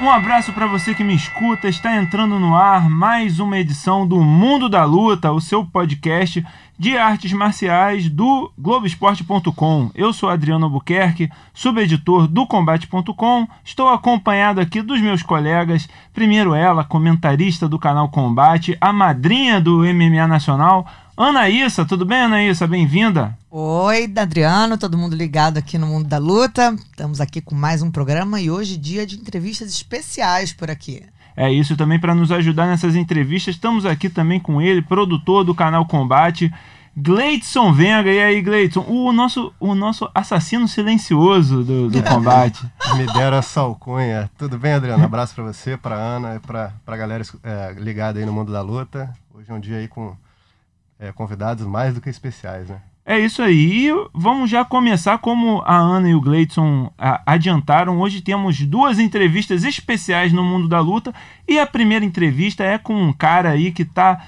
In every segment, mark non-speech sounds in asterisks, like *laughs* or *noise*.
Um abraço para você que me escuta. Está entrando no ar mais uma edição do Mundo da Luta, o seu podcast de artes marciais do Globoesporte.com. Eu sou Adriano Albuquerque, subeditor do Combate.com. Estou acompanhado aqui dos meus colegas. Primeiro ela, comentarista do canal Combate, a madrinha do MMA Nacional, Anaíssa. Tudo bem, Anaíssa? Bem-vinda. Oi, Adriano, todo mundo ligado aqui no Mundo da Luta. Estamos aqui com mais um programa e hoje dia de entrevistas especiais por aqui. É isso também para nos ajudar nessas entrevistas. Estamos aqui também com ele, produtor do canal Combate, Gleidson Venga. E aí, Gleidson, o nosso, o nosso assassino silencioso do, do *laughs* combate. Me deram essa alcunha. Tudo bem, Adriano? abraço para você, para Ana e para a galera é, ligada aí no mundo da luta. Hoje é um dia aí com é, convidados mais do que especiais, né? É isso aí. Vamos já começar como a Ana e o Gleidson adiantaram. Hoje temos duas entrevistas especiais no mundo da luta. E a primeira entrevista é com um cara aí que está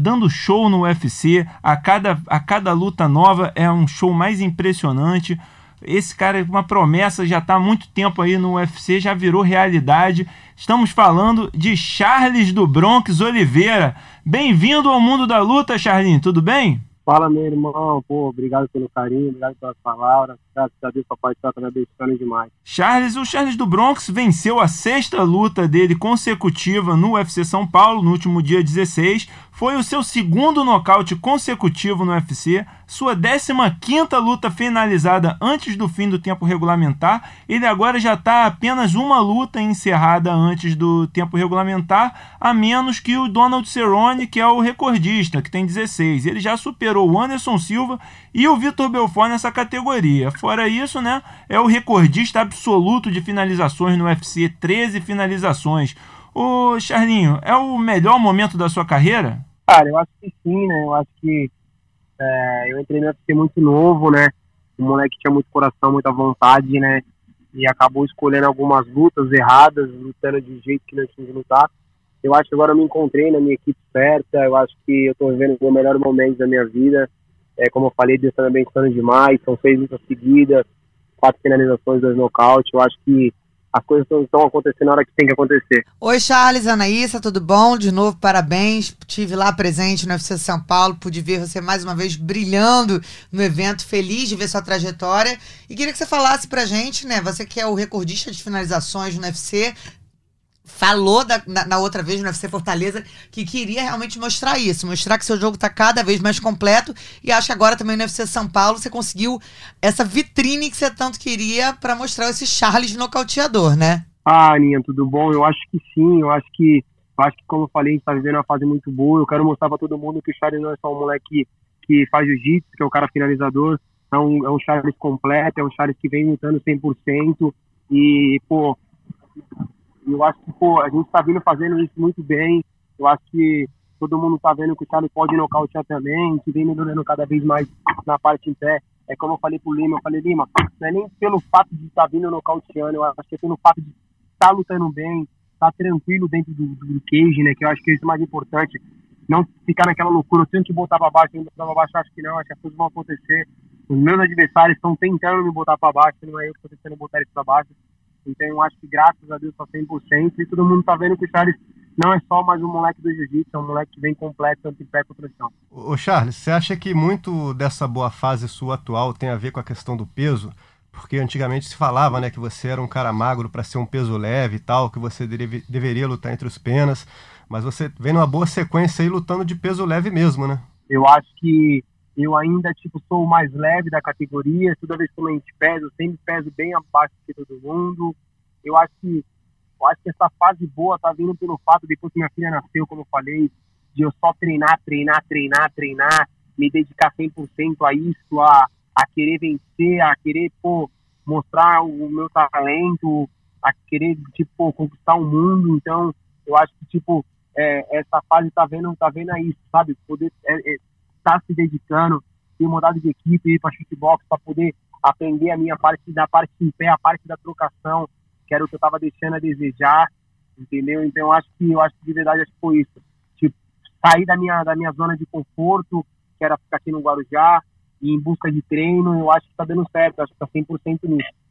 dando show no UFC. A cada, a cada luta nova é um show mais impressionante. Esse cara é uma promessa, já está há muito tempo aí no UFC, já virou realidade. Estamos falando de Charles do Bronx Oliveira. Bem-vindo ao mundo da luta, Charlinho, tudo bem? Fala, meu irmão. Pô, obrigado pelo carinho, obrigado pelas palavras. Graças a Deus, papai está me abençoando demais. Charles, o Charles do Bronx venceu a sexta luta dele consecutiva no UFC São Paulo no último dia 16. Foi o seu segundo nocaute consecutivo no UFC, sua 15ª luta finalizada antes do fim do tempo regulamentar. Ele agora já está apenas uma luta encerrada antes do tempo regulamentar, a menos que o Donald Cerrone, que é o recordista, que tem 16. Ele já superou o Anderson Silva e o Vitor Belfort nessa categoria. Fora isso, né, é o recordista absoluto de finalizações no UFC, 13 finalizações. Ô, Charlinho, é o melhor momento da sua carreira? Cara, eu acho que sim, né? Eu acho que é, eu entrei no UFC muito novo, né? O moleque tinha muito coração, muita vontade, né? E acabou escolhendo algumas lutas erradas, lutando de jeito que não tinha que lutar. Eu acho que agora eu me encontrei na minha equipe certa, eu acho que eu tô vivendo o melhor momento da minha vida. É, como eu falei, Deus tá me abençoando demais, são seis lutas seguidas, quatro finalizações, dois nocaute. Eu acho que as coisas estão acontecendo na hora que tem que acontecer. Oi, Charles, Anaísa, tudo bom? De novo, parabéns. Tive lá presente no UFC São Paulo, pude ver você mais uma vez brilhando no evento, feliz de ver sua trajetória. E queria que você falasse pra gente, né? Você que é o recordista de finalizações no UFC, falou da, na, na, outra vez no UFC Fortaleza que queria realmente mostrar isso, mostrar que seu jogo está cada vez mais completo e acho que agora também no UFC São Paulo você conseguiu essa vitrine que você tanto queria para mostrar esse Charles nocauteador, né? Ah, Aninha, tudo bom? Eu acho que sim, eu acho que eu acho que como eu falei, a gente tá vivendo uma fase muito boa, eu quero mostrar para todo mundo que o Charles não é só um moleque que faz jiu-jitsu, que é o cara finalizador, é um, é um Charles completo, é um Charles que vem lutando 100% e, pô, e eu acho que, pô, a gente tá vindo fazendo isso muito bem. Eu acho que todo mundo tá vendo que o Charlie pode nocautear também, que vem melhorando cada vez mais na parte em pé. É como eu falei pro Lima, eu falei, Lima, não é nem pelo fato de estar tá vindo nocauteando, eu acho que é pelo fato de estar tá lutando bem, estar tá tranquilo dentro do, do, cage, né, que eu acho que é isso mais importante. Não ficar naquela loucura, eu tenho que botar pra baixo, tenho que botar pra baixo, acho que não, acho que as coisas vão acontecer. Os meus adversários estão tentando me botar pra baixo, não é eu que estou tentando botar eles pra baixo. Então eu acho que graças a Deus está 100% e todo mundo está vendo que o Charles não é só mais um moleque do jiu-jitsu, é um moleque que vem completo tanto em pé quanto no chão. Ô Charles, você acha que muito dessa boa fase sua atual tem a ver com a questão do peso? Porque antigamente se falava, né, que você era um cara magro para ser um peso leve e tal, que você deve, deveria lutar entre os penas, mas você vem numa boa sequência aí lutando de peso leve mesmo, né? Eu acho que eu ainda tipo sou o mais leve da categoria. Toda vez que eu gente peso, eu sempre peso bem abaixo de todo mundo. Eu acho que eu acho que essa fase boa tá vindo pelo fato depois que minha filha nasceu, como eu falei, de eu só treinar, treinar, treinar, treinar, me dedicar 100% a isso, a, a querer vencer, a querer pô, mostrar o meu talento, a querer tipo conquistar o mundo. Então, eu acho que tipo é, essa fase tá vendo, tá vendo isso, sabe? Poder é, é, está se dedicando, tem mudado de equipe, ir para chutebox para poder aprender a minha parte da parte em pé, a parte da trocação. que era o que eu tava deixando a desejar, entendeu? Então acho que eu acho que de verdade acho que foi isso. Tipo, sair da minha da minha zona de conforto, que era ficar aqui no Guarujá, e em busca de treino, eu acho que tá dando certo, acho que tá 100% nisso.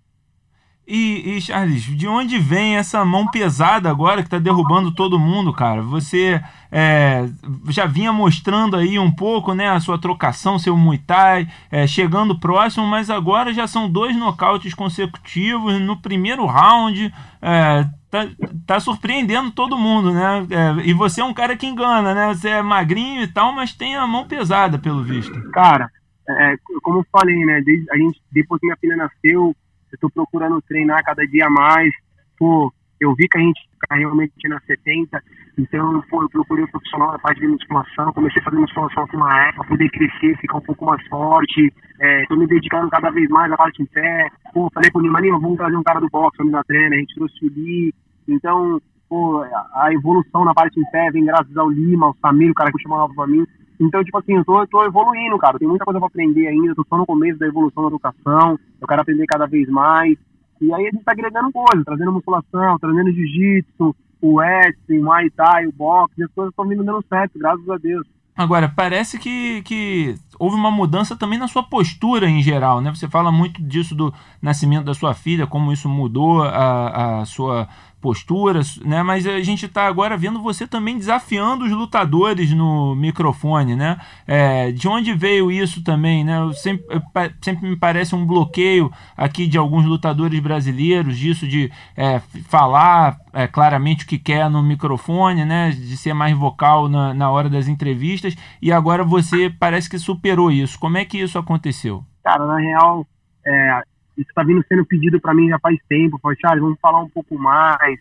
E, e, Charles, de onde vem essa mão pesada agora que está derrubando todo mundo, cara? Você é, já vinha mostrando aí um pouco né, a sua trocação, seu Muay Thai, é, chegando próximo, mas agora já são dois nocautes consecutivos no primeiro round. É, tá, tá surpreendendo todo mundo, né? É, e você é um cara que engana, né? Você é magrinho e tal, mas tem a mão pesada, pelo visto. Cara, é, como eu falei, né? Desde, a gente, depois que minha filha nasceu eu tô procurando treinar cada dia mais. Pô, eu vi que a gente tá realmente na 70, então pô, eu procurei um profissional na parte de musculação, comecei a fazer musculação aqui uma época, poder crescer, ficar um pouco mais forte. É, tô me dedicando cada vez mais à parte em pé. Pô, falei com o Nimaninho, vamos trazer um cara do boxe pra me dar treino, a gente trouxe o Lee. Então, pô, a evolução na parte em pé vem graças ao Lima, ao Samir, o cara que chamou pra mim. Então, tipo assim, eu tô, eu tô evoluindo, cara. Tem muita coisa pra aprender ainda. Eu tô só no começo da evolução da educação. Eu quero aprender cada vez mais. E aí a gente tá agregando coisas, trazendo musculação, trazendo jiu-jitsu, o wrestling, o muay thai, o boxe. As coisas estão vindo dando certo, graças a Deus. Agora, parece que, que houve uma mudança também na sua postura em geral, né? Você fala muito disso do nascimento da sua filha, como isso mudou a, a sua posturas, né? Mas a gente está agora vendo você também desafiando os lutadores no microfone, né? É, de onde veio isso também, né? Sempre, sempre me parece um bloqueio aqui de alguns lutadores brasileiros disso de é, falar é, claramente o que quer no microfone, né? De ser mais vocal na, na hora das entrevistas e agora você parece que superou isso. Como é que isso aconteceu? Cara, na real, é, isso está vindo sendo pedido para mim já faz tempo. Falei, Charles, vamos falar um pouco mais,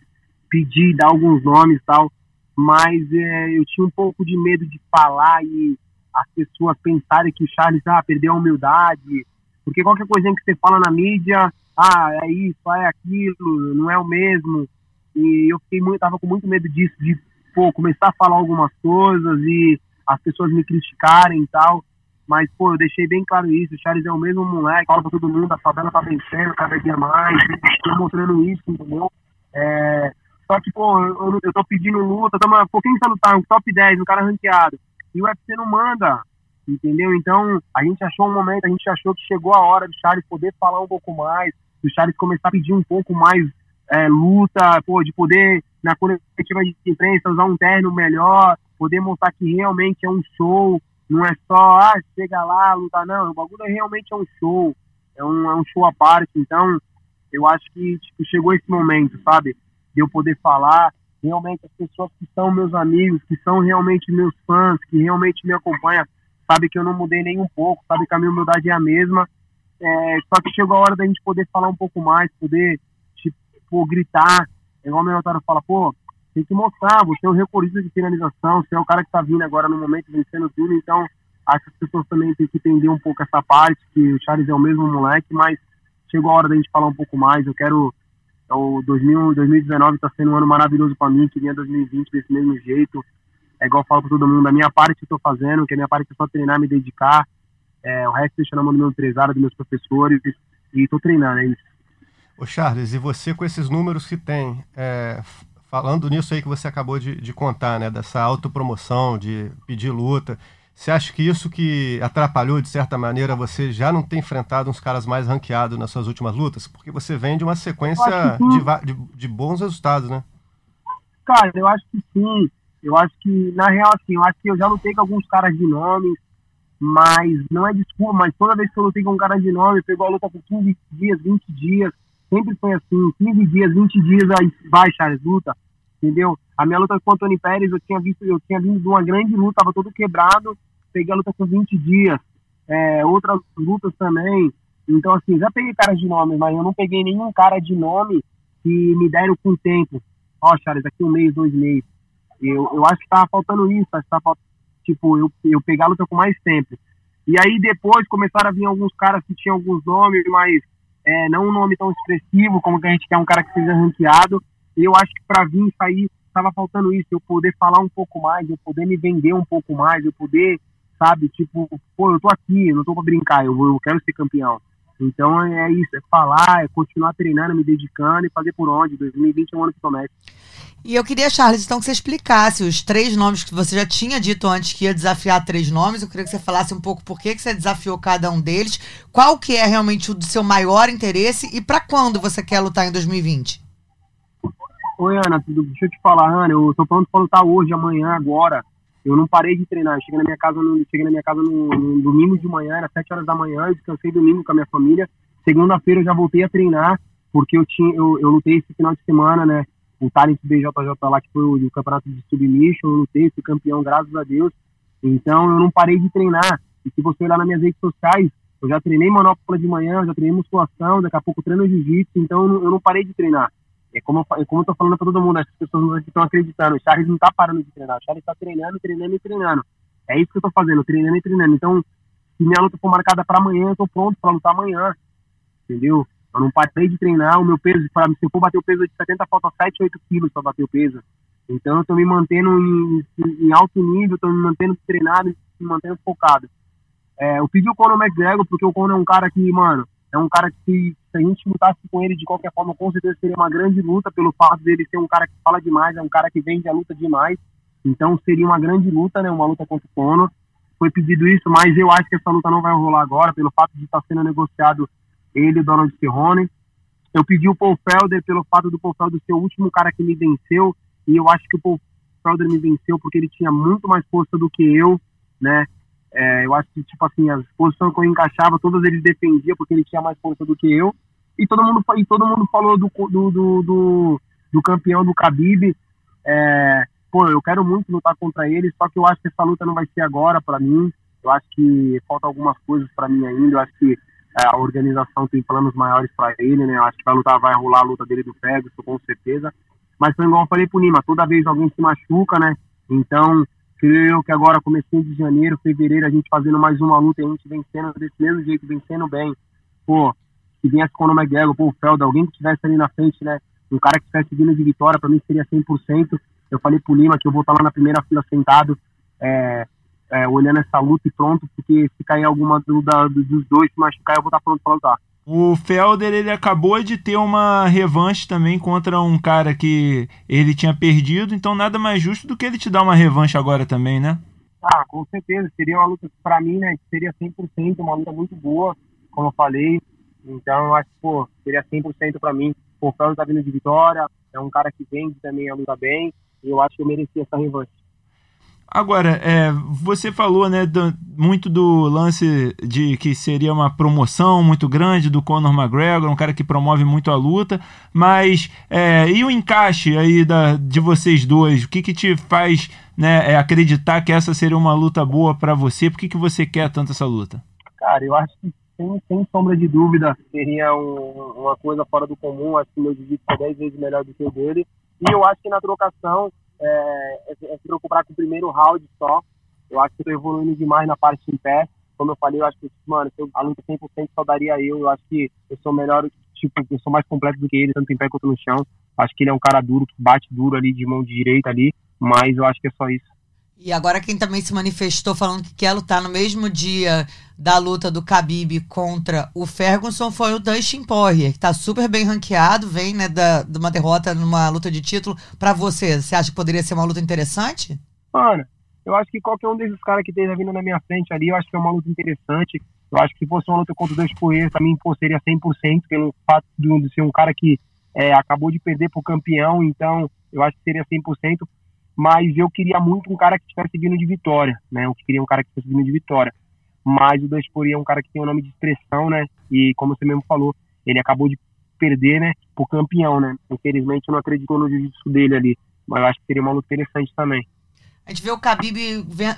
pedir, dar alguns nomes e tal. Mas é, eu tinha um pouco de medo de falar e as pessoas pensarem que o Charles ah, perdeu a humildade. Porque qualquer coisinha que você fala na mídia, ah, é isso, é aquilo, não é o mesmo. E eu fiquei muito, tava com muito medo disso, de pô, começar a falar algumas coisas e as pessoas me criticarem e tal. Mas, pô, eu deixei bem claro isso. O Charles é o mesmo moleque, fala pra todo mundo, a favela tá vencendo cada dia mais. Tô mostrando isso, entendeu? É, só que, pô, eu, eu tô pedindo luta, tamo um pouquinho de lutar, um top 10, um cara ranqueado. E o UFC não manda, entendeu? Então, a gente achou um momento, a gente achou que chegou a hora do Charles poder falar um pouco mais, do Charles começar a pedir um pouco mais é, luta, pô, de poder, na coletiva de imprensa, usar um terno melhor, poder mostrar que realmente é um show, não é só, ah, chega lá, luta, não. O bagulho é realmente é um show. É um, é um show à parte. Então, eu acho que tipo, chegou esse momento, sabe? De eu poder falar. Realmente, as pessoas que são meus amigos, que são realmente meus fãs, que realmente me acompanham, sabe que eu não mudei nem um pouco, sabe que a minha humildade é a mesma. É, só que chegou a hora da gente poder falar um pouco mais, poder, tipo, gritar. É igual o meu notário fala, pô, tem que mostrar, você é o recordista de finalização, você é o cara que está vindo agora no momento vencendo tudo, então acho que as pessoas também têm que entender um pouco essa parte, que o Charles é o mesmo moleque, mas chegou a hora da gente falar um pouco mais, eu quero, é o 2000, 2019 está sendo um ano maravilhoso para mim, que vinha 2020 desse mesmo jeito, é igual eu falo para todo mundo, a minha parte eu estou fazendo, que a minha parte é só treinar, me dedicar, é, o resto deixa na mão do meu empresário, dos meus professores, e estou treinando, é isso. Ô Charles, e você com esses números que tem, é, falando nisso aí que você acabou de, de contar, né, dessa autopromoção, de pedir luta, você acha que isso que atrapalhou, de certa maneira, você já não tem enfrentado uns caras mais ranqueados nas suas últimas lutas? Porque você vem de uma sequência de, de, de, bons resultados, né? Cara, eu acho que sim. Eu acho que, na real, assim, eu acho que eu já lutei com alguns caras de nome, mas não é desculpa, mas toda vez que eu lutei com um cara de nome, pegou a luta por 15 dias, 20 dias, sempre foi assim, 15 dias, 20 dias, aí vai, Charles, luta entendeu? A minha luta com o Antônio Pérez, eu tinha visto, eu tinha vindo de uma grande luta, tava todo quebrado, peguei a luta com 20 dias, é, outras lutas também. Então, assim, já peguei caras de nome, mas eu não peguei nenhum cara de nome que me deram com tempo. Ó, oh, Charles, aqui um mês, dois meses. Eu, eu acho que tava faltando isso, acho que tava, tipo, eu, eu pegar a luta com mais tempo. E aí depois começaram a vir alguns caras que tinham alguns nomes, mas é, não um nome tão expressivo como que a gente quer um cara que seja ranqueado. Eu acho que para vir sair estava faltando isso, eu poder falar um pouco mais, eu poder me vender um pouco mais, eu poder, sabe, tipo, pô, eu tô aqui, eu não tô para brincar, eu, eu quero ser campeão. Então é isso, é falar, é continuar treinando, me dedicando e fazer por onde. 2020 é um ano que promete. E eu queria, Charles, então que você explicasse os três nomes que você já tinha dito antes que ia desafiar três nomes. Eu queria que você falasse um pouco por que, que você desafiou cada um deles, qual que é realmente o do seu maior interesse e para quando você quer lutar em 2020. Oi, Ana, tudo, deixa eu te falar, Ana, eu tô pronto para lutar hoje, amanhã, agora. Eu não parei de treinar. Cheguei na minha casa no, cheguei na minha casa no, no domingo de manhã, era sete horas da manhã, eu descansei domingo com a minha família. Segunda-feira eu já voltei a treinar, porque eu tinha eu, eu lutei esse final de semana, né? O Talent BJJ lá, que foi o, o campeonato de submission, eu lutei, fui campeão, graças a Deus. Então eu não parei de treinar. E se você olhar nas minhas redes sociais, eu já treinei manopla de manhã, já treinei musculação, daqui a pouco treino jiu-jitsu, então eu não, eu não parei de treinar. É como, é como eu tô falando para todo mundo, as pessoas que estão acreditando. O Charles não tá parando de treinar. O Charles está treinando, treinando e treinando. É isso que eu tô fazendo, treinando e treinando. Então, se minha luta for marcada para amanhã, eu tô pronto para lutar amanhã. Entendeu? Eu não parei de treinar. O meu peso, se eu for bater o peso de 70, falta 7, 8 quilos para bater o peso. Então, eu tô me mantendo em, em alto nível, tô me mantendo treinado, me mantendo focado. É, eu pedi o Conor McGregor porque o Conor é um cara que, mano, é um cara que, se a gente lutasse com ele de qualquer forma, com certeza seria uma grande luta, pelo fato dele ser um cara que fala demais, é um cara que vende a luta demais. Então seria uma grande luta, né? Uma luta contra o Conor. Foi pedido isso, mas eu acho que essa luta não vai rolar agora, pelo fato de estar sendo negociado ele e o Donald Cerrone. Eu pedi o Paul Felder pelo fato do Paul Felder ser o último cara que me venceu, e eu acho que o Paul Felder me venceu porque ele tinha muito mais força do que eu, né? É, eu acho que, tipo assim, as posições que eu encaixava, todas eles defendiam porque ele tinha mais força do que eu. E todo mundo, e todo mundo falou do, do, do, do, do campeão do Khabib. É, pô, eu quero muito lutar contra ele, só que eu acho que essa luta não vai ser agora para mim. Eu acho que falta algumas coisas para mim ainda. Eu acho que é, a organização tem planos maiores para ele, né? Eu acho que vai lutar, vai rolar a luta dele do Ferguson, com certeza. Mas foi igual eu falei pro Nima, toda vez alguém se machuca, né? Então, creio que agora, comecei de janeiro, fevereiro, a gente fazendo mais uma luta e a gente vencendo desse mesmo jeito, vencendo bem. Pô, se viesse com o McGregor, pô, o Felda, alguém que estivesse ali na frente, né? Um cara que estivesse vindo de vitória, para mim seria 100%. Eu falei pro Lima que eu vou estar lá na primeira fila sentado, é, é, olhando essa luta e pronto, porque se cair alguma do, da, dos dois, se machucar, eu vou estar pronto para lutar. O Felder ele acabou de ter uma revanche também contra um cara que ele tinha perdido, então nada mais justo do que ele te dar uma revanche agora também, né? Ah, com certeza. Seria uma luta, para mim, né? Seria 100%, uma luta muito boa, como eu falei. Então, eu acho que, pô, seria 100% para mim. O Felder tá vindo de vitória, é um cara que vende também a luta bem, e eu acho que eu merecia essa revanche. Agora, é, você falou né, do, muito do lance de que seria uma promoção muito grande do Conor McGregor, um cara que promove muito a luta, mas é, e o encaixe aí da, de vocês dois? O que, que te faz né, é, acreditar que essa seria uma luta boa para você? Por que, que você quer tanto essa luta? Cara, eu acho que sem, sem sombra de dúvida seria um, uma coisa fora do comum. Acho que meu jiu-jitsu é 10 vezes melhor do que o dele. E eu acho que na trocação é, é, é se preocupar com o primeiro round só. Eu acho que eu tô evoluindo demais na parte em pé. Como eu falei, eu acho que, mano, se eu, a luta 100% só daria eu. Eu acho que eu sou melhor, tipo, eu sou mais completo do que ele, tanto em pé quanto no chão. Acho que ele é um cara duro, que bate duro ali de mão direita ali, mas eu acho que é só isso. E agora quem também se manifestou falando que quer lutar no mesmo dia da luta do Khabib contra o Ferguson foi o Dustin Poirier, que tá super bem ranqueado, vem né, da, de uma derrota numa luta de título. Para você, você acha que poderia ser uma luta interessante? Mano, eu acho que qualquer um desses caras que esteja vindo na minha frente ali, eu acho que é uma luta interessante. Eu acho que se fosse uma luta contra o Dustin Poirier, pra mim seria 100%, pelo fato de ser um cara que é, acabou de perder pro campeão, então eu acho que seria 100% mas eu queria muito um cara que estivesse vindo de vitória, né? Eu queria um cara que estivesse vindo de vitória. Mas o Daspori é um cara que tem um nome de expressão, né? E como você mesmo falou, ele acabou de perder, né? Por campeão, né? Infelizmente não acreditou no jiu-jitsu dele ali. Mas eu acho que seria uma luta interessante também. A gente vê o Khabib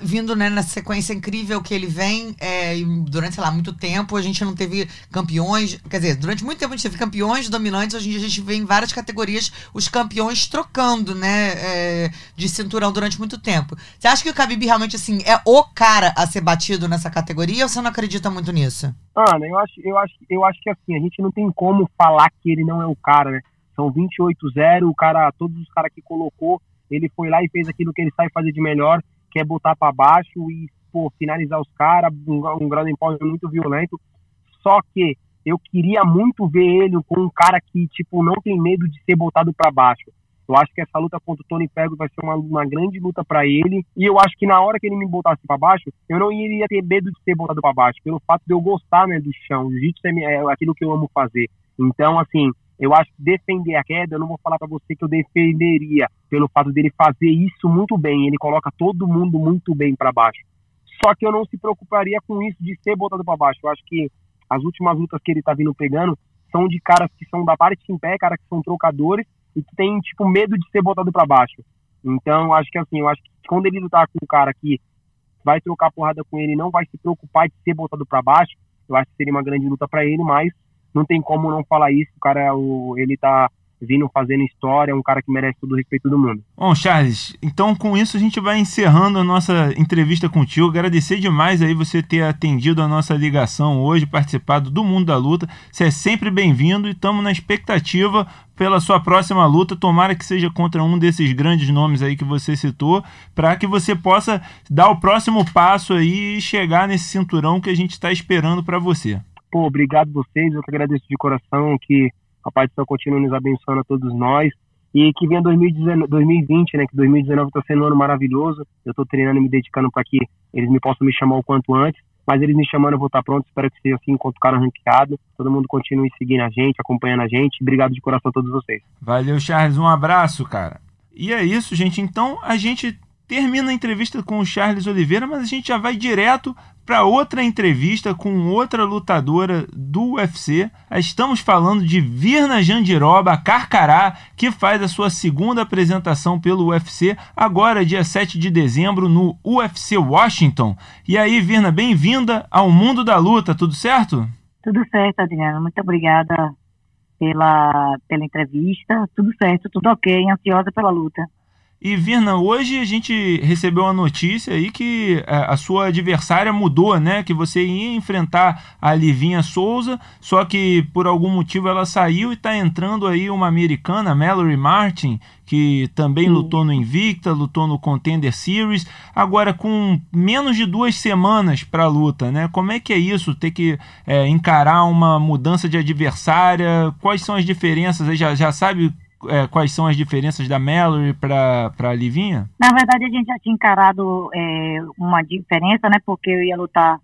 vindo né, nessa sequência incrível que ele vem é, durante, sei lá, muito tempo. A gente não teve campeões, quer dizer, durante muito tempo a gente teve campeões dominantes. Hoje em dia a gente vê em várias categorias os campeões trocando, né, é, de cinturão durante muito tempo. Você acha que o Khabib realmente, assim, é o cara a ser batido nessa categoria ou você não acredita muito nisso? Ana, eu acho, eu acho, eu acho que assim, a gente não tem como falar que ele não é o cara, né? São 28-0, o cara, todos os caras que colocou ele foi lá e fez aquilo que ele sabe fazer de melhor, que é botar para baixo e pô, finalizar os caras, um, um grau de muito violento. Só que eu queria muito ver ele com um cara que, tipo, não tem medo de ser botado para baixo. Eu acho que essa luta contra o Tony Ferguson vai ser uma, uma grande luta para ele. E eu acho que na hora que ele me botasse para baixo, eu não iria ter medo de ser botado para baixo, pelo fato de eu gostar né, do chão. Jiu-jitsu é, é aquilo que eu amo fazer. Então, assim, eu acho que defender a queda, eu não vou falar para você que eu defenderia, pelo fato dele fazer isso muito bem. Ele coloca todo mundo muito bem para baixo. Só que eu não se preocuparia com isso de ser botado para baixo. Eu acho que as últimas lutas que ele tá vindo pegando são de caras que são da parte em pé, caras que são trocadores e que tem, tipo, medo de ser botado para baixo. Então, acho que assim, eu acho que quando ele lutar com um cara que vai trocar porrada com ele não vai se preocupar de ser botado para baixo, eu acho que seria uma grande luta para ele, mas não tem como não falar isso, o cara, o, ele tá vindo fazendo história, é um cara que merece todo o respeito do mundo. Bom, Charles, então com isso a gente vai encerrando a nossa entrevista contigo. Agradecer demais aí você ter atendido a nossa ligação hoje, participado do Mundo da Luta. Você é sempre bem-vindo e estamos na expectativa pela sua próxima luta. Tomara que seja contra um desses grandes nomes aí que você citou, para que você possa dar o próximo passo aí e chegar nesse cinturão que a gente está esperando para você. Pô, obrigado vocês, eu que agradeço de coração que a Pai do Céu continue nos abençoando a todos nós. E que venha 2020, né? Que 2019 está sendo um ano maravilhoso. Eu estou treinando e me dedicando para que eles me possam me chamar o quanto antes. Mas eles me chamando, eu vou estar pronto. Espero que seja assim enquanto o cara ranqueado. Todo mundo continue seguindo a gente, acompanhando a gente. Obrigado de coração a todos vocês. Valeu, Charles. Um abraço, cara. E é isso, gente. Então a gente termina a entrevista com o Charles Oliveira, mas a gente já vai direto para outra entrevista com outra lutadora do UFC. Estamos falando de Virna Jandiroba Carcará, que faz a sua segunda apresentação pelo UFC, agora dia 7 de dezembro, no UFC Washington. E aí, Virna, bem-vinda ao mundo da luta, tudo certo? Tudo certo, Adriano. Muito obrigada pela, pela entrevista. Tudo certo, tudo ok, ansiosa pela luta. E Virna, hoje a gente recebeu uma notícia aí que é, a sua adversária mudou, né? Que você ia enfrentar a Livinha Souza, só que por algum motivo ela saiu e está entrando aí uma americana, Mallory Martin, que também lutou no Invicta, lutou no Contender Series, agora com menos de duas semanas para a luta, né? Como é que é isso? Ter que é, encarar uma mudança de adversária? Quais são as diferenças? Já, já sabe é, quais são as diferenças da Mallory para a Livinha? Na verdade, a gente já tinha encarado é, uma diferença, né? Porque eu ia lutar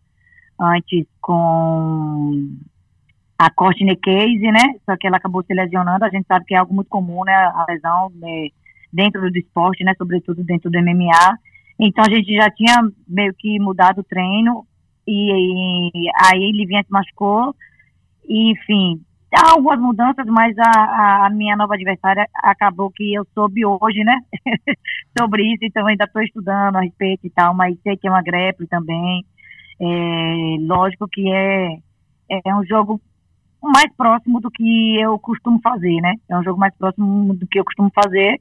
antes com a Courtney Case, né? Só que ela acabou se lesionando. A gente sabe que é algo muito comum, né? A lesão né? dentro do esporte, né? Sobretudo dentro do MMA. Então, a gente já tinha meio que mudado o treino. E, e aí, Livinha se machucou. E, enfim, algumas mudanças, mas a, a, minha nova adversária acabou que eu soube hoje, né? *laughs* Sobre isso, então ainda estou estudando a respeito e tal, mas sei que é uma grepe também. É, lógico que é, é um jogo mais próximo do que eu costumo fazer, né? É um jogo mais próximo do que eu costumo fazer.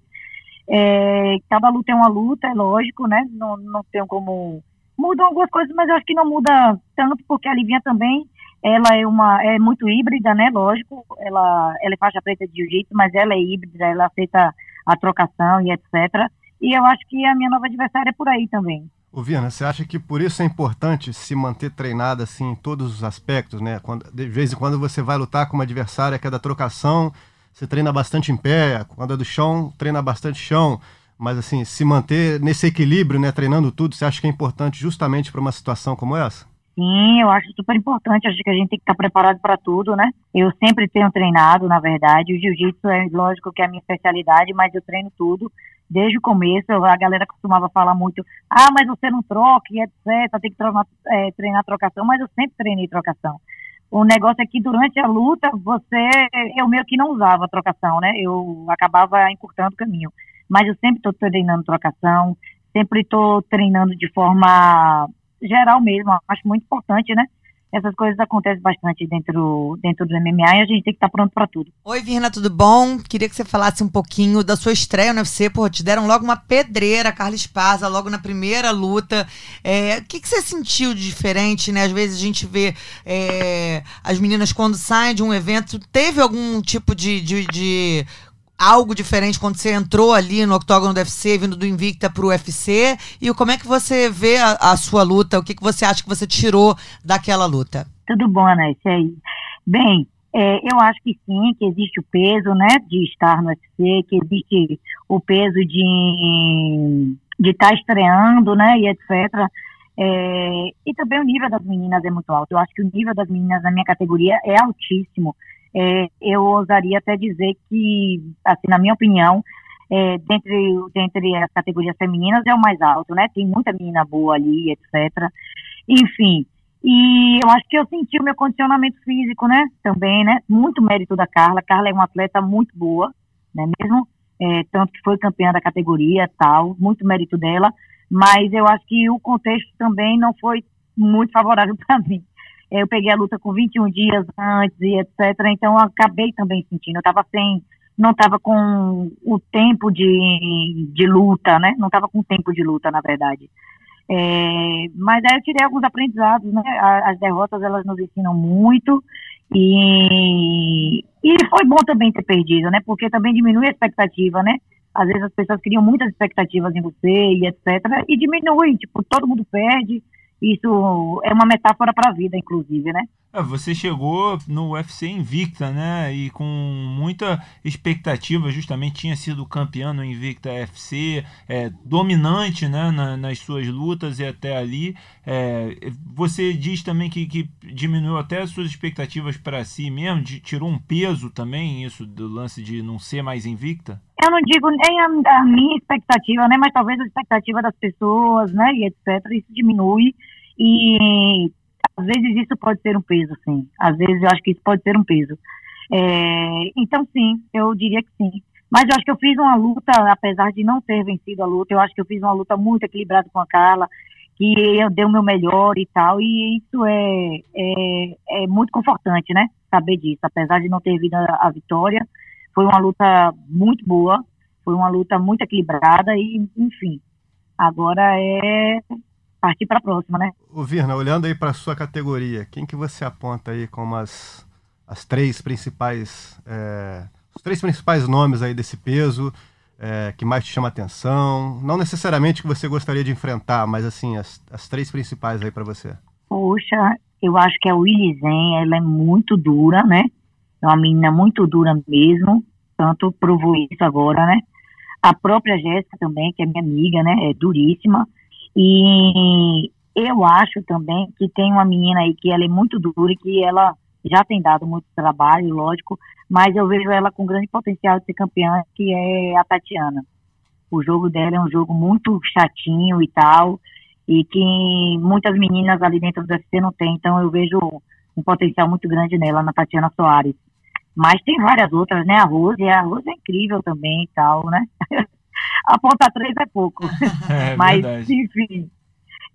É, cada luta é uma luta, é lógico, né? Não, não tenho como. Mudam algumas coisas, mas eu acho que não muda tanto, porque a Livinha também ela é uma é muito híbrida, né? Lógico, ela ela é faixa preta de jiu-jitsu, mas ela é híbrida, ela aceita a trocação e etc. E eu acho que a minha nova adversária é por aí também. Ô Viana, você acha que por isso é importante se manter treinada assim em todos os aspectos, né? Quando, de vez em quando você vai lutar com uma adversária que é da trocação, você treina bastante em pé, quando é do chão, treina bastante chão. Mas assim, se manter nesse equilíbrio, né, treinando tudo, você acha que é importante justamente para uma situação como essa? Sim, eu acho super importante. Acho que a gente tem que estar preparado para tudo, né? Eu sempre tenho treinado, na verdade. O jiu-jitsu é lógico que é a minha especialidade, mas eu treino tudo desde o começo. A galera costumava falar muito: ah, mas você não troca e etc. Tem que treinar, é, treinar trocação, mas eu sempre treinei trocação. O negócio é que durante a luta, você, eu meio que não usava trocação, né? Eu acabava encurtando o caminho. Mas eu sempre estou treinando trocação, sempre estou treinando de forma geral mesmo. Acho muito importante, né? Essas coisas acontecem bastante dentro, dentro do MMA e a gente tem que estar pronto para tudo. Oi, Virna, tudo bom? Queria que você falasse um pouquinho da sua estreia no UFC. Pô, te deram logo uma pedreira, Carla Esparza, logo na primeira luta. É, o que, que você sentiu de diferente, né? Às vezes a gente vê é, as meninas quando saem de um evento. Teve algum tipo de, de, de algo diferente quando você entrou ali no octógono do UFC, vindo do Invicta para o UFC? E como é que você vê a, a, sua luta? O que, que você acha que você tirou daquela luta? Tudo bom, né? Isso aí. Bem, é, eu acho que sim, que existe o peso, né, de estar no UFC, que existe o peso de de estar tá estreando, né, e etc. É, e também o nível das meninas é muito alto. Eu acho que o nível das meninas na minha categoria é altíssimo. É, eu ousaria até dizer que, assim, na minha opinião, é, dentre, dentre as categorias femininas é o mais alto, né? Tem muita menina boa ali, etc. Enfim, e eu acho que eu senti o meu condicionamento físico, né? Também, né? Muito mérito da Carla. Carla é uma atleta muito boa, né? Mesmo é, tanto que foi campeã da categoria, tal, muito mérito dela. Mas eu acho que o contexto também não foi muito favorável *laughs* para mim. Eu peguei a luta com 21 dias antes e etc. Então eu acabei também sentindo. Eu estava sem, não estava com o tempo de, de luta, né? Não estava com tempo de luta, na verdade. É, mas aí eu tirei alguns aprendizados, né? As derrotas elas nos ensinam muito e, e foi bom também ter perdido, né? Porque também diminui a expectativa, né? Às vezes as pessoas criam muitas expectativas em você e etc. E diminui, tipo, todo mundo perde isso é uma metáfora para a vida, inclusive, né? É, você chegou no UFC invicta, né? E com muita expectativa, justamente tinha sido campeão no Invicta UFC, é, dominante né, na, nas suas lutas e até ali. É, você diz também que, que, diminuiu até as suas expectativas para si mesmo, de, tirou um peso também, isso do lance de não ser mais invicta? Eu não digo nem a, a minha expectativa, né? Mas talvez a expectativa das pessoas, né? E etc. Isso diminui. E às vezes isso pode ser um peso, sim. Às vezes eu acho que isso pode ser um peso. É, então, sim, eu diria que sim. Mas eu acho que eu fiz uma luta, apesar de não ter vencido a luta, eu acho que eu fiz uma luta muito equilibrada com a Carla, que eu dei o meu melhor e tal, e isso é, é, é muito confortante, né? Saber disso. Apesar de não ter vindo a, a vitória, foi uma luta muito boa, foi uma luta muito equilibrada e, enfim, agora é partir para a próxima, né? O Virna, olhando aí para sua categoria, quem que você aponta aí como as, as três principais, é, os três principais nomes aí desse peso é, que mais te chama atenção? Não necessariamente que você gostaria de enfrentar, mas assim, as, as três principais aí para você. Poxa, eu acho que a Willy Zen, ela é muito dura, né? É uma menina muito dura mesmo, tanto provou isso agora, né? A própria Jéssica também, que é minha amiga, né? É duríssima. E eu acho também que tem uma menina aí que ela é muito dura e que ela já tem dado muito trabalho, lógico, mas eu vejo ela com grande potencial de ser campeã, que é a Tatiana. O jogo dela é um jogo muito chatinho e tal, e que muitas meninas ali dentro do UFC não tem, então eu vejo um potencial muito grande nela, na Tatiana Soares. Mas tem várias outras, né? A Rose, a Rose é incrível também e tal, né? *laughs* a ponta 3 é pouco. *laughs* É, *laughs* Mas, verdade. enfim,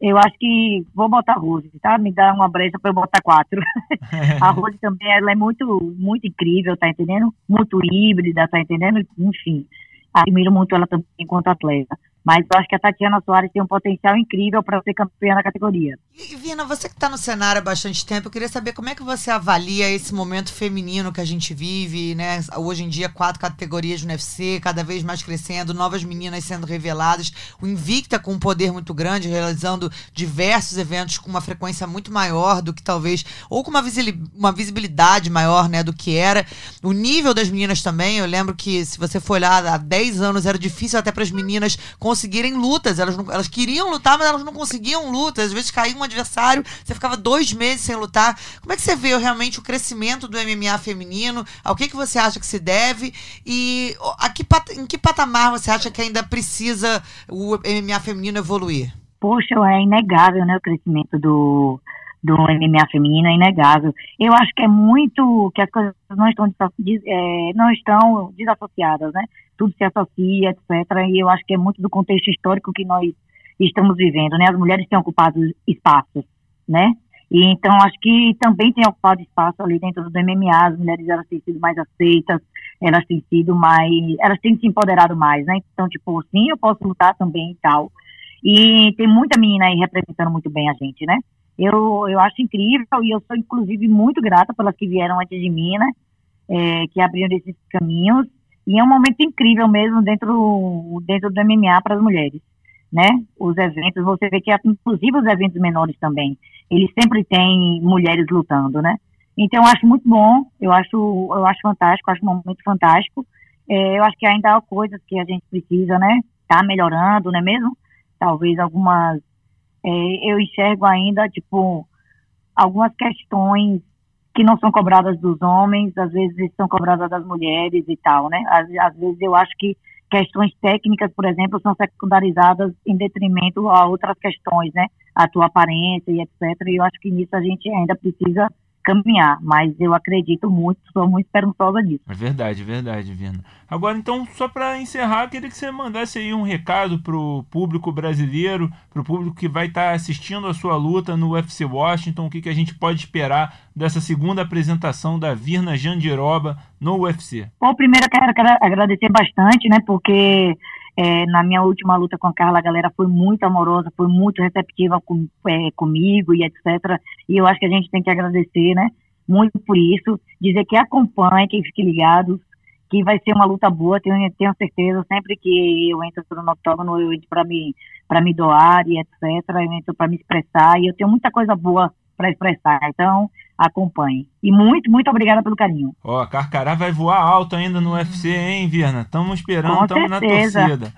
eu acho que vou botar a Rose, tá? Me dá uma brecha para eu botar quatro. *laughs* a Rose também, ela é muito, muito incrível, tá entendendo? Muito híbrida, tá entendendo? Enfim, admiro muito ela também enquanto atleta. Mas eu acho que a Tatiana Soares tem um potencial incrível para ser campeã na categoria. E, Vina, você que está no cenário há bastante tempo, eu queria saber como é que você avalia esse momento feminino que a gente vive, né? Hoje em dia, quatro categorias no UFC, cada vez mais crescendo, novas meninas sendo reveladas, o Invicta com um poder muito grande, realizando diversos eventos com uma frequência muito maior do que talvez, ou com uma, visibilidade maior, né, do que era. O nível das meninas também, eu lembro que se você for olhar há 10 anos, era difícil até para as meninas conseguirem lutas. Elas, não, elas queriam lutar, mas elas não conseguiam lutas. Às vezes caía um adversário, você ficava dois meses sem lutar. Como é que você vê realmente o crescimento do MMA feminino? Ao que, que você acha que se deve? E a que, em que patamar você acha que ainda precisa o MMA feminino evoluir? Poxa, é inegável né, o crescimento do, do MMA feminino, é inegável. Eu acho que é muito que as coisas não estão, é, não estão desassociadas, né? tudo se associa, etc. E eu acho que é muito do contexto histórico que nós estamos vivendo, né? As mulheres têm ocupado espaços, né? E então acho que também tem ocupado espaço ali dentro do MMA, as mulheres elas têm sido mais aceitas, elas têm sido mais, elas têm se empoderado mais, né? Então, tipo, sim, eu posso lutar também e tal. E tem muita menina aí representando muito bem a gente, né? Eu, eu acho incrível e eu sou, inclusive, muito grata pelas que vieram antes de mim, né? É, que abriram esses caminhos e é um momento incrível mesmo dentro, dentro do MMA para as mulheres, né? Os eventos, você vê que inclusive os eventos menores também, eles sempre têm mulheres lutando, né? Então, eu acho muito bom, eu acho, eu acho fantástico, acho um momento fantástico. É, eu acho que ainda há coisas que a gente precisa, né? Tá melhorando, não é mesmo? Talvez algumas. É, eu enxergo ainda, tipo, algumas questões que não são cobradas dos homens, às vezes são cobradas das mulheres e tal, né? Às, às vezes eu acho que questões técnicas, por exemplo, são secundarizadas em detrimento a outras questões, né? A tua aparência e etc. E eu acho que nisso a gente ainda precisa caminhar, mas eu acredito muito, sou muito esperançosa disso. É verdade, verdade, Vina. Agora, então, só para encerrar, queria que você mandasse aí um recado pro público brasileiro, pro público que vai estar tá assistindo a sua luta no UFC Washington, o que, que a gente pode esperar dessa segunda apresentação da Virna Jandiroba no UFC. Bom, primeiro eu quero, quero agradecer bastante, né, porque é, na minha última luta com a Carla, a galera foi muito amorosa, foi muito receptiva com, é, comigo e etc. E eu acho que a gente tem que agradecer, né? Muito por isso. Dizer que acompanhe, que fique ligado, que vai ser uma luta boa, tenho, tenho certeza. Sempre que eu entro no octógono, eu entro para me, me doar e etc. Eu entro para me expressar e eu tenho muita coisa boa para expressar. Então, acompanhe. E muito, muito obrigada pelo carinho. Ó, oh, Carcará vai voar alto ainda no UFC, hein, Virna? Estamos esperando, estamos na torcida.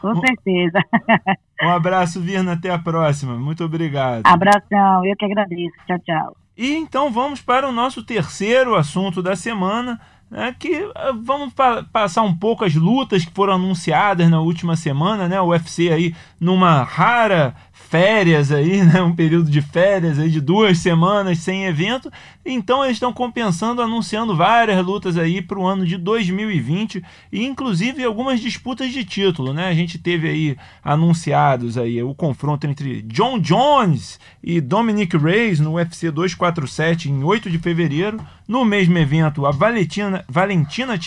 Com *laughs* certeza. *laughs* Um abraço, Virna. Até a próxima. Muito obrigado. Abração. Eu que agradeço. Tchau, tchau. E então vamos para o nosso terceiro assunto da semana, né, que eh, vamos pa passar um pouco as lutas que foram anunciadas na última semana, né? O UFC aí numa rara férias aí, *laughs* né? Um período de férias aí de duas semanas sem evento. Então eles estão compensando, anunciando várias lutas aí para o ano de 2020 e inclusive algumas disputas de título, né? A gente teve aí anunciados aí o confronto entre John Jones e Dominic Reyes no UFC 247 em 8 de fevereiro. No mesmo evento, a Valentina, Valentina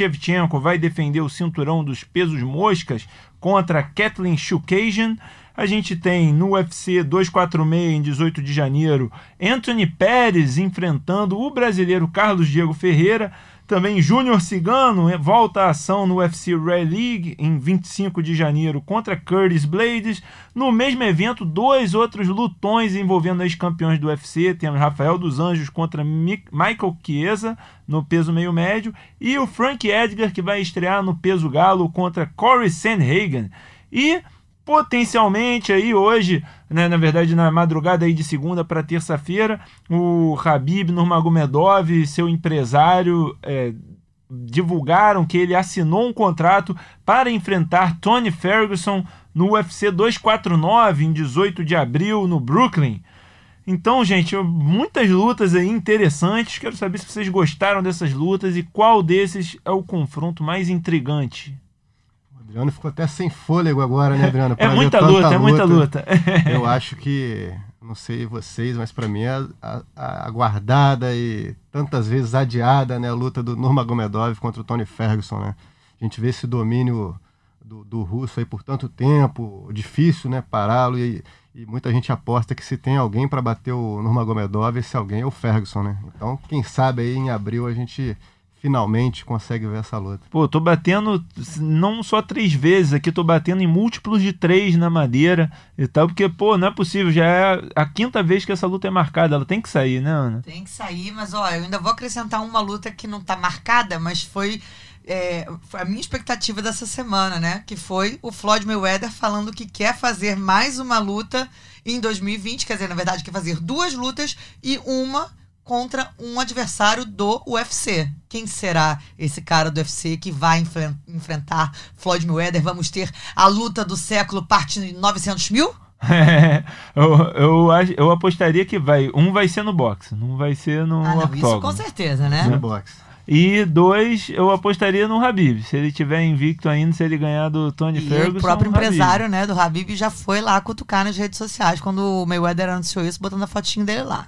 vai defender o cinturão dos pesos moscas contra Kathleen Shukajan. A gente tem no UFC 246 em 18 de janeiro Anthony Pérez enfrentando o brasileiro Carlos Diego Ferreira. Também Júnior Cigano volta à ação no UFC Red League em 25 de janeiro contra Curtis Blades. No mesmo evento, dois outros lutões envolvendo ex-campeões do UFC. Temos Rafael dos Anjos contra Michael Chiesa no peso meio médio e o Frank Edgar que vai estrear no peso galo contra Corey Sandhagen. E potencialmente aí hoje, né, na verdade na madrugada aí de segunda para terça-feira, o Habib Nurmagomedov e seu empresário é, divulgaram que ele assinou um contrato para enfrentar Tony Ferguson no UFC 249 em 18 de abril no Brooklyn. Então, gente, muitas lutas aí interessantes. Quero saber se vocês gostaram dessas lutas e qual desses é o confronto mais intrigante. Adriano ficou até sem fôlego agora, né, Adriano? *laughs* é muita luta, luta, é muita luta. eu acho que, não sei vocês, mas para mim é aguardada e tantas vezes adiada, né, a luta do Nurmagomedov contra o Tony Ferguson, né? A gente vê esse domínio do, do russo aí por tanto tempo, difícil, né, pará-lo e, e muita gente aposta que se tem alguém para bater o Nurmagomedov, esse alguém é o Ferguson, né? Então, quem sabe aí em abril a gente finalmente consegue ver essa luta. Pô, tô batendo não só três vezes aqui, tô batendo em múltiplos de três na madeira e tal, porque, pô, não é possível, já é a quinta vez que essa luta é marcada, ela tem que sair, né, Ana? Tem que sair, mas ó, eu ainda vou acrescentar uma luta que não tá marcada, mas foi, é, foi a minha expectativa dessa semana, né? Que foi o Floyd Mayweather falando que quer fazer mais uma luta em 2020, quer dizer, na verdade, quer fazer duas lutas e uma contra um adversário do UFC. Quem será esse cara do UFC que vai enfrentar Floyd Mayweather? Vamos ter a luta do século parte 900 mil? É, *laughs* eu, eu, eu apostaria que vai. Um vai ser no boxe, não vai ser no ah, não, Isso com certeza, né? No boxe. E dois, eu apostaria no Habib. Se ele tiver invicto ainda, se ele ganhar do Tony e Ferguson. O próprio empresário né, do Habib já foi lá cutucar nas redes sociais quando o Mayweather anunciou isso, botando a fotinho dele lá.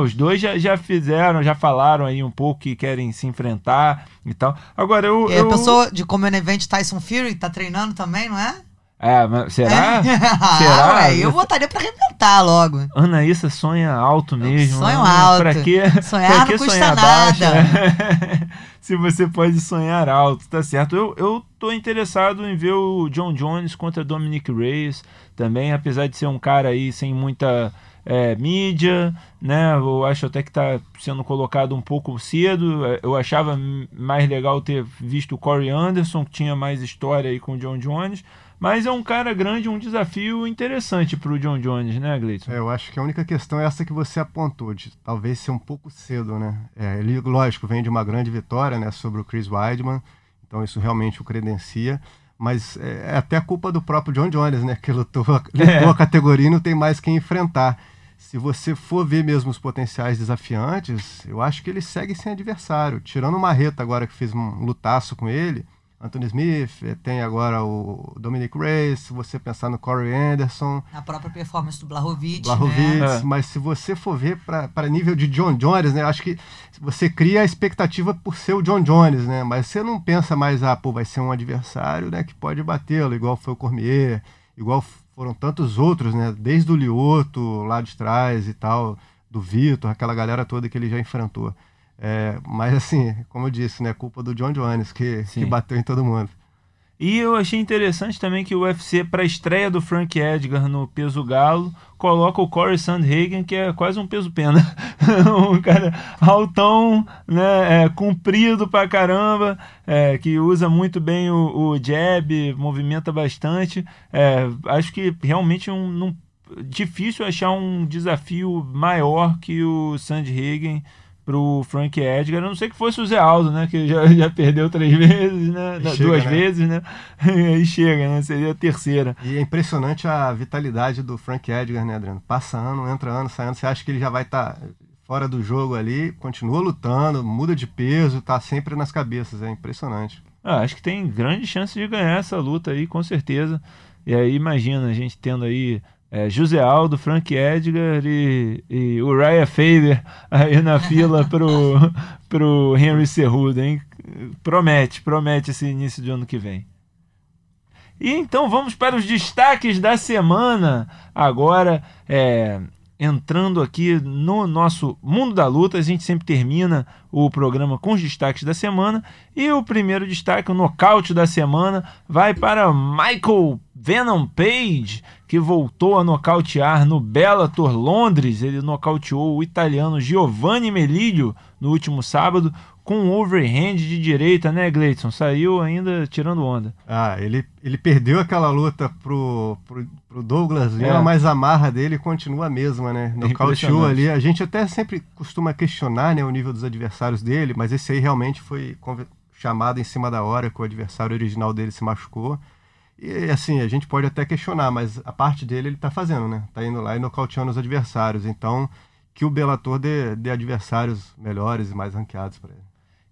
Os dois já, já fizeram, já falaram aí um pouco que querem se enfrentar e tal. Agora eu. E eu... pensou de como é evento Tyson Fury tá treinando também, não é? É, mas será? É. *laughs* será? Ué, eu votaria pra arrebentar logo. Anaísa sonha alto mesmo. Sonho né? alto. Pra quê? Sonhar pra que não custa nada. *laughs* Se você pode sonhar alto, tá certo. Eu, eu tô interessado em ver o John Jones contra Dominic Reyes também, apesar de ser um cara aí sem muita é, mídia, né? Eu acho até que está sendo colocado um pouco cedo. É, eu achava mais legal ter visto o Corey Anderson, que tinha mais história aí com o John Jones. Mas é um cara grande, um desafio interessante para o John Jones, né, Gleison? É, eu acho que a única questão é essa que você apontou, de talvez ser um pouco cedo, né? É, ele, lógico, vem de uma grande vitória né, sobre o Chris Weidman, então isso realmente o credencia. Mas é, é até a culpa do próprio John Jones, né? Que lutou, *laughs* lutou é. a categoria e não tem mais quem enfrentar. Se você for ver mesmo os potenciais desafiantes, eu acho que ele segue sem adversário. Tirando o Marreta agora que fez um lutaço com ele, Anthony Smith, eh, tem agora o Dominic Reyes, se você pensar no Corey Anderson. A própria performance do Blahovic. Blahovic, né? mas se você for ver para nível de John Jones, né? Acho que você cria a expectativa por ser o John Jones, né? Mas você não pensa mais, ah, pô, vai ser um adversário né, que pode batê-lo, igual foi o Cormier, igual foram tantos outros, né? Desde o Lioto, lá de trás e tal, do Vitor, aquela galera toda que ele já enfrentou. É, mas assim, como eu disse, né, culpa do John Jones que, que bateu em todo mundo. E eu achei interessante também que o UFC, para a estreia do Frank Edgar no peso galo, coloca o Corey Sandhagen, que é quase um peso pena. *laughs* um cara altão, né, é, comprido pra caramba, é, que usa muito bem o, o jab, movimenta bastante. É, acho que realmente um, um, difícil achar um desafio maior que o Sandhagen pro Frank Edgar, a não sei que fosse o Zé Aldo, né? Que já, já perdeu três *laughs* vezes, né? Chega, Duas né? vezes, né? *laughs* E aí chega, né? Seria a terceira. E é impressionante a vitalidade do Frank Edgar, né, Adriano? Passa ano, entra ano, sai ano. Você acha que ele já vai estar tá fora do jogo ali, continua lutando, muda de peso, tá sempre nas cabeças. É impressionante. Ah, acho que tem grande chance de ganhar essa luta aí, com certeza. E aí, imagina a gente tendo aí é, José Aldo, Frank Edgar e, e Uriah Faber aí na fila *laughs* pro, pro Henry Cerrudo, hein? Promete, promete esse início de ano que vem. E então vamos para os destaques da semana. Agora, é, entrando aqui no nosso Mundo da Luta, a gente sempre termina o programa com os destaques da semana. E o primeiro destaque, o nocaute da semana, vai para Michael Venom Page, que voltou a nocautear no Bellator Londres. Ele nocauteou o italiano Giovanni Melilho no último sábado com um overhand de direita, né, Gleidson? Saiu ainda tirando onda. Ah, ele, ele perdeu aquela luta pro, pro, pro Douglas Lima, é. mas a marra dele continua a mesma, né? É nocauteou ali. A gente até sempre costuma questionar né, o nível dos adversários dele, mas esse aí realmente foi chamado em cima da hora que o adversário original dele se machucou. E assim, a gente pode até questionar, mas a parte dele ele tá fazendo, né? Tá indo lá e nocauteando os adversários. Então, que o Bellator dê, dê adversários melhores e mais ranqueados para ele.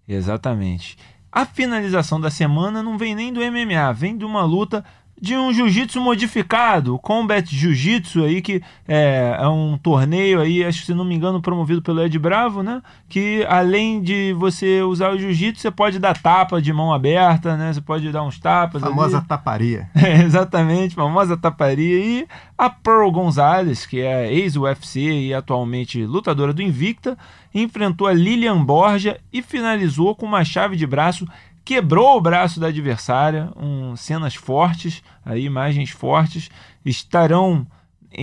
Exatamente. A finalização da semana não vem nem do MMA, vem de uma luta de um jiu-jitsu modificado, Combat Jiu-Jitsu aí, que é, é, um torneio aí, acho que se não me engano, promovido pelo Ed Bravo, né? Que além de você usar o jiu-jitsu, você pode dar tapa de mão aberta, né? Você pode dar uns tapas. Famosa ali. taparia. *laughs* É, exatamente, famosa taparia. E a Pearl Gonzalez, que é ex-UFC e atualmente lutadora do Invicta, enfrentou a Lilian Borja e finalizou com uma chave de braço quebrou o braço da adversária, um, cenas fortes, aí, imagens fortes, estarão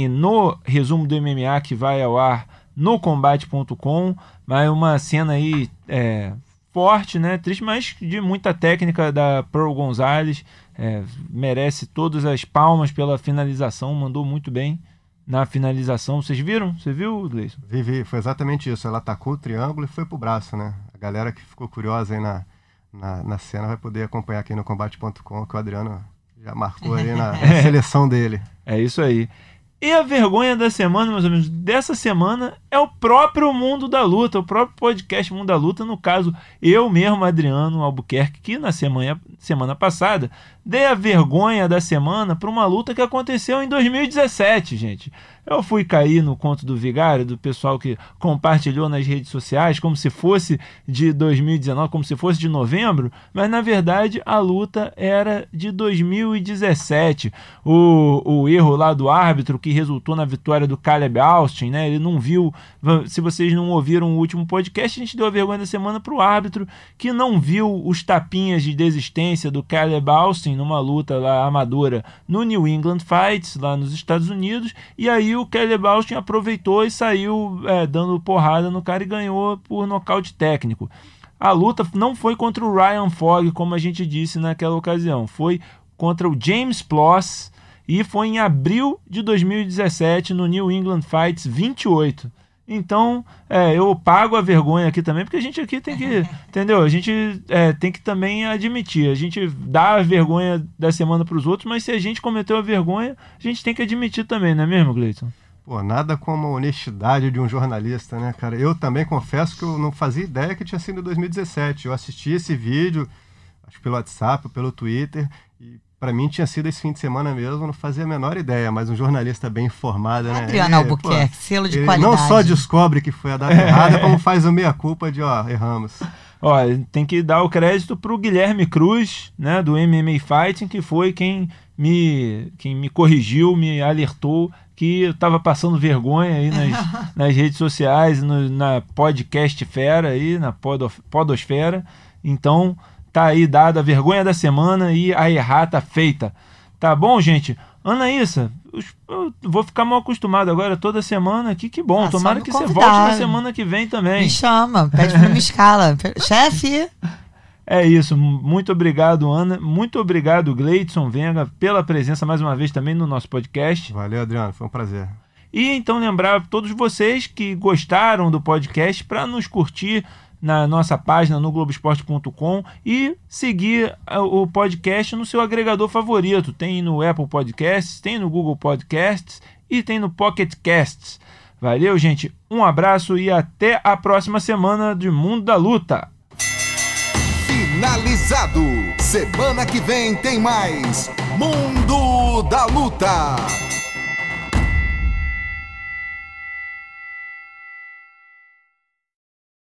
no resumo do MMA que vai ao ar no combate.com, mas uma cena aí é, forte, né? Triste, mas de muita técnica da Pearl Gonzalez, é, merece todas as palmas pela finalização, mandou muito bem na finalização. Vocês viram? Você viu, Gleison? Vi, vi, foi exatamente isso. Ela atacou o triângulo e foi pro braço, né? A galera que ficou curiosa aí na, na, na cena vai poder acompanhar aqui no combate.com, que o Adriano já marcou aí *laughs* na, seleção dele. É isso aí. E a vergonha da semana, ou menos, dessa semana é o próprio Mundo da Luta, o próprio podcast Mundo da Luta, no caso, eu mesmo, Adriano Albuquerque, que na semana, semana passada dei a vergonha da semana para uma luta que aconteceu em 2017, gente. Eu fui cair no conto do Vigário, do pessoal que compartilhou nas redes sociais, como se fosse de 2019, como se fosse de novembro, mas na verdade a luta era de 2017. O, o erro lá do árbitro que resultou na vitória do Caleb Austin, né? Ele não viu. Se vocês não ouviram o último podcast, a gente deu a vergonha da semana para o árbitro que não viu os tapinhas de desistência do Caleb Austin numa luta lá amadora no New England Fights, lá nos Estados Unidos, e aí o Caleb Austin aproveitou e saiu é, dando porrada no cara e ganhou por nocaute técnico. A luta não foi contra o Ryan Fogg, como a gente disse naquela ocasião, foi contra o James Ploss e foi em abril de 2017 no New England Fights 28. Então, é, eu pago a vergonha aqui também, porque a gente aqui tem que, *laughs* entendeu? A gente é, tem que também admitir. A gente dá a vergonha da semana para os outros, mas se a gente cometeu a vergonha, a gente tem que admitir também, não é mesmo, Gleiton? Pô, nada como a honestidade de um jornalista, né, cara? Eu também confesso que eu não fazia ideia que tinha sido em 2017. Eu assisti esse vídeo, acho que pelo WhatsApp, pelo Twitter, para mim tinha sido esse fim de semana mesmo, não fazia a menor ideia, mas um jornalista bem informado, né? Adriano Albuquerque, selo de qualidade. Não só descobre que foi a data *laughs* errada, como faz o meia-culpa de, ó, erramos. Ó, tem que dar o crédito pro Guilherme Cruz, né, do MMA Fighting, que foi quem me, quem me corrigiu, me alertou que eu estava passando vergonha aí nas, *laughs* nas redes sociais, no, na podcast fera aí, na podosfera. Então, tá aí dada a vergonha da semana e a errata feita. Tá bom, gente? Anaísa, eu vou ficar mal acostumado agora toda semana aqui. Que bom. Ah, Tomara que você volte na semana que vem também. Me chama, pede pra me escala. *laughs* Chefe! É isso. Muito obrigado, Ana. Muito obrigado, Gleidson Venga, pela presença mais uma vez também no nosso podcast. Valeu, Adriano. Foi um prazer. E então lembrar todos vocês que gostaram do podcast para nos curtir na nossa página no Globoesporte.com e seguir o podcast no seu agregador favorito. Tem no Apple Podcasts, tem no Google Podcasts e tem no Pocket Casts. Valeu, gente. Um abraço e até a próxima semana de Mundo da Luta finalizado. Semana que vem tem mais Mundo da Luta.